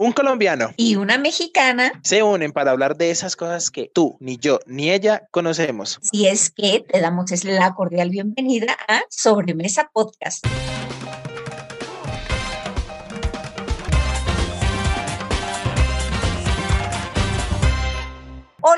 Un colombiano y una mexicana se unen para hablar de esas cosas que tú, ni yo, ni ella conocemos. Si es que te damos la cordial bienvenida a Sobremesa Podcast.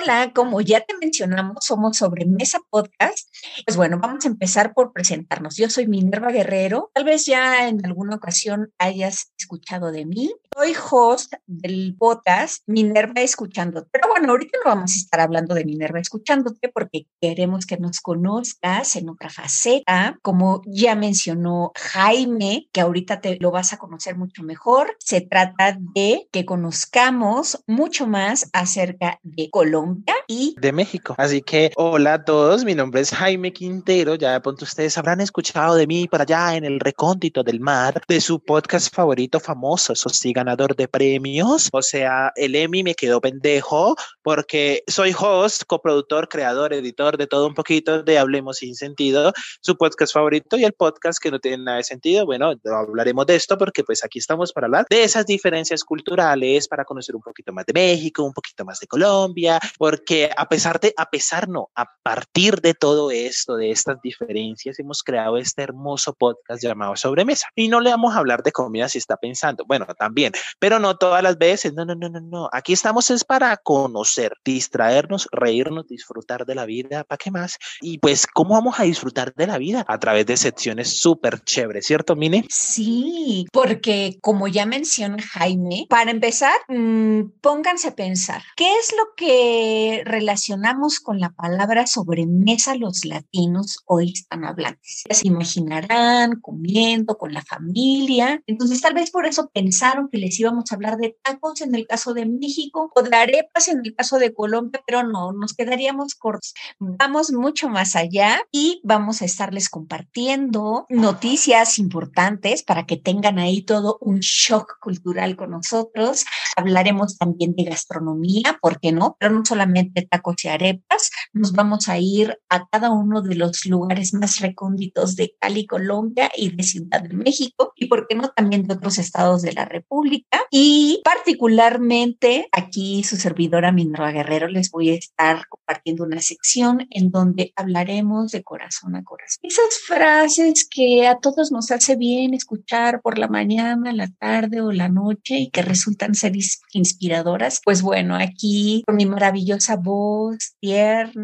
Hola, como ya te mencionamos, somos sobre Mesa Podcast. Pues bueno, vamos a empezar por presentarnos. Yo soy Minerva Guerrero. Tal vez ya en alguna ocasión hayas escuchado de mí. Soy host del podcast Minerva Escuchándote. Pero bueno, ahorita no vamos a estar hablando de Minerva Escuchándote porque queremos que nos conozcas en otra faceta. Como ya mencionó Jaime, que ahorita te lo vas a conocer mucho mejor, se trata de que conozcamos mucho más acerca de Colombia y de México. Así que hola a todos, mi nombre es Jaime Quintero. Ya de pronto ustedes habrán escuchado de mí por allá en el recóndito del mar, de su podcast favorito famoso, Sosiga ganador de premios. O sea, el Emmy me quedó pendejo porque soy host, coproductor, creador, editor de todo un poquito de Hablemos sin sentido, su podcast favorito y el podcast que no tiene nada de sentido. Bueno, hablaremos de esto porque pues aquí estamos para hablar de esas diferencias culturales, para conocer un poquito más de México, un poquito más de Colombia, porque a pesar de, a pesar no, a partir de todo esto, de estas diferencias, hemos creado este hermoso podcast llamado Sobremesa. Y no le vamos a hablar de comida si está pensando, bueno, también pero no todas las veces. No, no, no, no, no. Aquí estamos es para conocer, distraernos, reírnos, disfrutar de la vida. ¿Para qué más? Y pues, ¿cómo vamos a disfrutar de la vida? A través de secciones súper chéveres, ¿cierto, Mine? Sí, porque como ya menciona Jaime, para empezar, mmm, pónganse a pensar, ¿qué es lo que relacionamos con la palabra sobremesa los latinos están hispanohablantes? Se imaginarán comiendo con la familia. Entonces, tal vez por eso pensaron que les íbamos a hablar de tacos en el caso de México o de arepas en el caso de Colombia, pero no, nos quedaríamos cortos. Vamos mucho más allá y vamos a estarles compartiendo noticias importantes para que tengan ahí todo un shock cultural con nosotros. Hablaremos también de gastronomía, ¿por qué no? Pero no solamente tacos y arepas, nos vamos a ir a cada uno de los lugares más recónditos de Cali, Colombia y de Ciudad de México y, ¿por qué no? También de otros estados de la República y particularmente aquí su servidora Minerva Guerrero les voy a estar compartiendo una sección en donde hablaremos de corazón a corazón. Esas frases que a todos nos hace bien escuchar por la mañana, la tarde o la noche y que resultan ser inspiradoras, pues bueno, aquí con mi maravillosa voz tierna,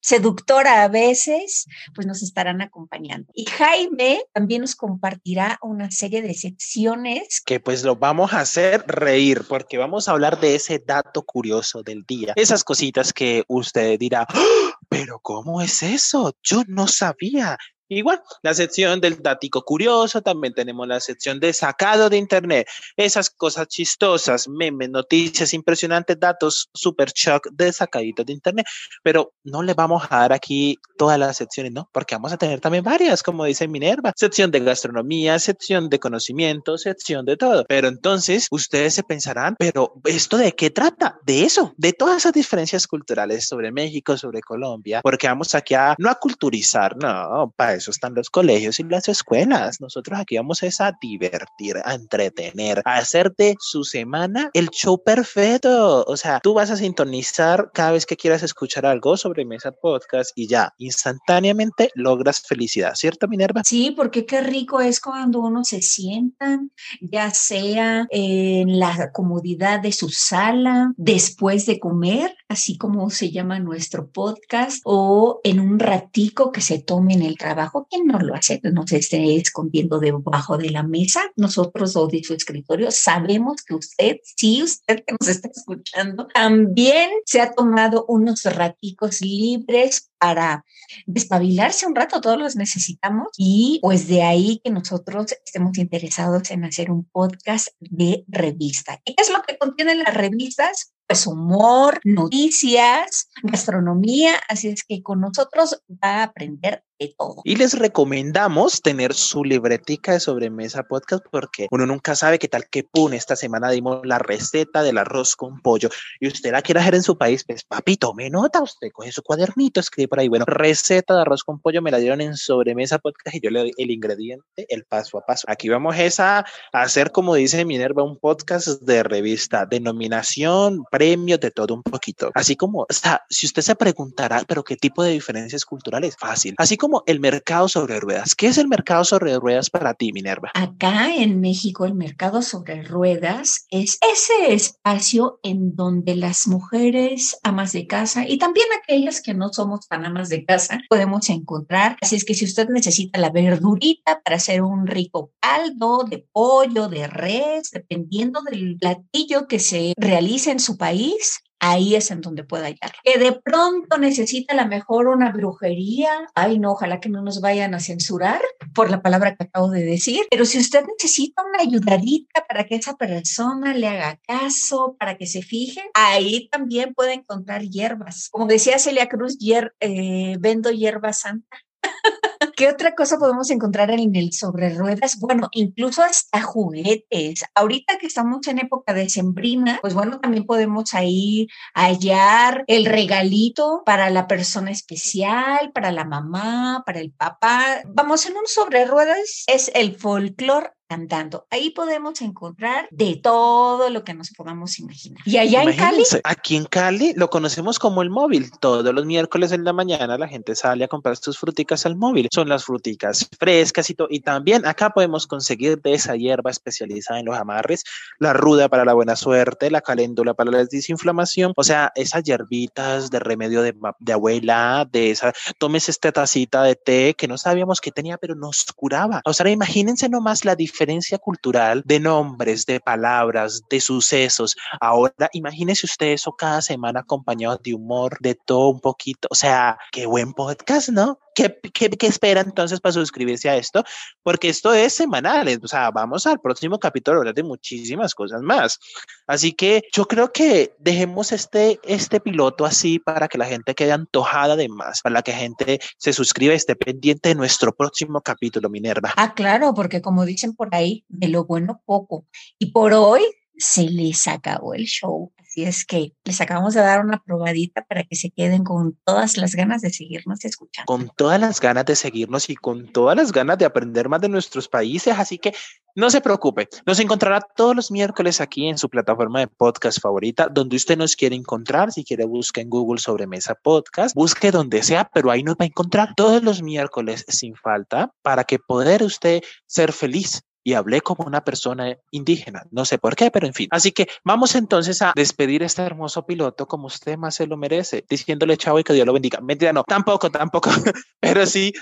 seductora a veces, pues nos estarán acompañando. Y Jaime también nos compartirá una serie de secciones que pues lo vamos a hacer reír porque vamos a hablar de ese dato curioso del día, esas cositas que usted dirá, ¡Ah! pero ¿cómo es eso? Yo no sabía. Igual, la sección del dático curioso, también tenemos la sección de sacado de internet, esas cosas chistosas, memes, noticias impresionantes, datos super shock de sacaditos de internet, pero no le vamos a dar aquí todas las secciones, ¿no? Porque vamos a tener también varias, como dice Minerva, sección de gastronomía, sección de conocimiento, sección de todo. Pero entonces ustedes se pensarán, pero ¿esto de qué trata? De eso, de todas esas diferencias culturales sobre México, sobre Colombia, porque vamos aquí a no a culturizar, no, para eso están los colegios y las escuelas. Nosotros aquí vamos a divertir, a entretener, a hacer de su semana el show perfecto. O sea, tú vas a sintonizar cada vez que quieras escuchar algo sobre Mesa Podcast y ya, instantáneamente logras felicidad, ¿cierto, Minerva? Sí, porque qué rico es cuando uno se sienta, ya sea en la comodidad de su sala, después de comer, así como se llama nuestro podcast, o en un ratico que se tome en el trabajo ¿quién no lo hace? No se esté escondiendo debajo de la mesa. Nosotros o de su escritorio sabemos que usted, sí, usted que nos está escuchando, también se ha tomado unos raticos libres para despabilarse un rato, todos los necesitamos y pues de ahí que nosotros estemos interesados en hacer un podcast de revista. ¿Qué es lo que contienen las revistas? pues humor, noticias, gastronomía, así es que con nosotros va a aprender de todo. Y les recomendamos tener su libretica de sobremesa podcast porque uno nunca sabe qué tal que pone. Esta semana dimos la receta del arroz con pollo y usted la quiere hacer en su país, pues papito, me nota, usted coge su cuadernito, escribe por ahí, bueno, receta de arroz con pollo me la dieron en sobremesa podcast y yo le doy el ingrediente, el paso a paso. Aquí vamos a hacer, como dice Minerva, un podcast de revista, denominación, premios, de todo un poquito. Así como, o sea, si usted se preguntará, pero qué tipo de diferencias culturales, fácil. Así como el mercado sobre ruedas. ¿Qué es el mercado sobre ruedas para ti, Minerva? Acá en México, el mercado sobre ruedas es ese espacio en donde las mujeres amas de casa y también aquellas que no somos tan amas de casa podemos encontrar. Así es que si usted necesita la verdurita para hacer un rico caldo de pollo, de res, dependiendo del platillo que se realice en su país, ahí es en donde puede hallar. Que de pronto necesita a lo mejor una brujería, ay no, ojalá que no nos vayan a censurar por la palabra que acabo de decir, pero si usted necesita una ayudadita para que esa persona le haga caso, para que se fije, ahí también puede encontrar hierbas. Como decía Celia Cruz, eh, vendo hierba santa. ¿Qué otra cosa podemos encontrar en el sobre ruedas? Bueno, incluso hasta juguetes. Ahorita que estamos en época de sembrina, pues bueno, también podemos ahí hallar el regalito para la persona especial, para la mamá, para el papá. Vamos, en un sobre ruedas es el folclore cantando. Ahí podemos encontrar de todo lo que nos podamos imaginar. Y allá en Cali. Aquí en Cali lo conocemos como el móvil. Todos los miércoles en la mañana la gente sale a comprar sus fruticas al móvil. Son las fruticas frescas y. Y también acá podemos conseguir de esa hierba especializada en los amarres, la ruda para la buena suerte, la caléndula para la desinflamación. O sea, esas hierbitas de remedio de, abuela, de esa, tomes esta tacita de té que no sabíamos que tenía, pero nos curaba. O sea, imagínense nomás la diferencia cultural de nombres, de palabras, de sucesos. Ahora, imagínese usted eso cada semana acompañado de humor, de todo un poquito. O sea, qué buen podcast, ¿no? ¿Qué, qué, qué espera entonces para suscribirse a esto? Porque esto es semanal, o sea, vamos al próximo capítulo a hablar de muchísimas cosas más. Así que yo creo que dejemos este, este piloto así para que la gente quede antojada de más, para que la gente se suscriba y esté pendiente de nuestro próximo capítulo, Minerva. Ah, claro, porque como dicen por ahí, de lo bueno poco. Y por hoy se les acabó el show. Así es que les acabamos de dar una probadita para que se queden con todas las ganas de seguirnos escuchando. Con todas las ganas de seguirnos y con todas las ganas de aprender más de nuestros países. Así que no se preocupe, nos encontrará todos los miércoles aquí en su plataforma de podcast favorita, donde usted nos quiere encontrar. Si quiere, busque en Google sobre Mesa Podcast, busque donde sea, pero ahí nos va a encontrar todos los miércoles sin falta para que poder usted ser feliz y hablé como una persona indígena. No sé por qué, pero en fin. Así que vamos entonces a despedir a este hermoso piloto como usted más se lo merece, diciéndole chao y que Dios lo bendiga. Mentira, no, tampoco, tampoco, pero sí,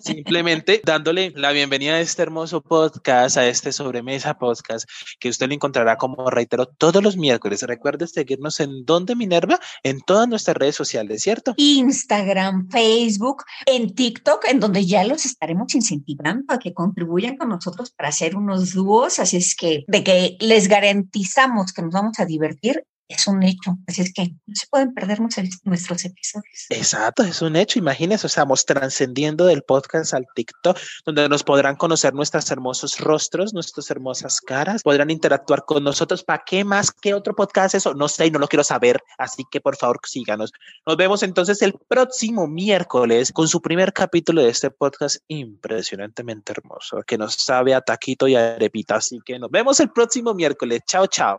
simplemente dándole la bienvenida a este hermoso podcast, a este sobremesa podcast, que usted lo encontrará como reitero todos los miércoles. Recuerde seguirnos en donde Minerva, en todas nuestras redes sociales, ¿cierto? Instagram, Facebook, en TikTok, en donde ya los estaremos incentivando a que contribuyan con nosotros para hacer unos dúos, así es que de que les garantizamos que nos vamos a divertir, es un hecho. Así es que no se pueden perder nuestros episodios. Exacto, es un hecho. Imagínense, estamos trascendiendo del podcast al TikTok, donde nos podrán conocer nuestros hermosos rostros, nuestras hermosas caras, podrán interactuar con nosotros. ¿Para qué más? ¿Qué otro podcast eso? No sé y no lo quiero saber. Así que por favor, síganos. Nos vemos entonces el próximo miércoles con su primer capítulo de este podcast impresionantemente hermoso, que nos sabe a taquito y a arepita. Así que nos vemos el próximo miércoles. Chao, chao.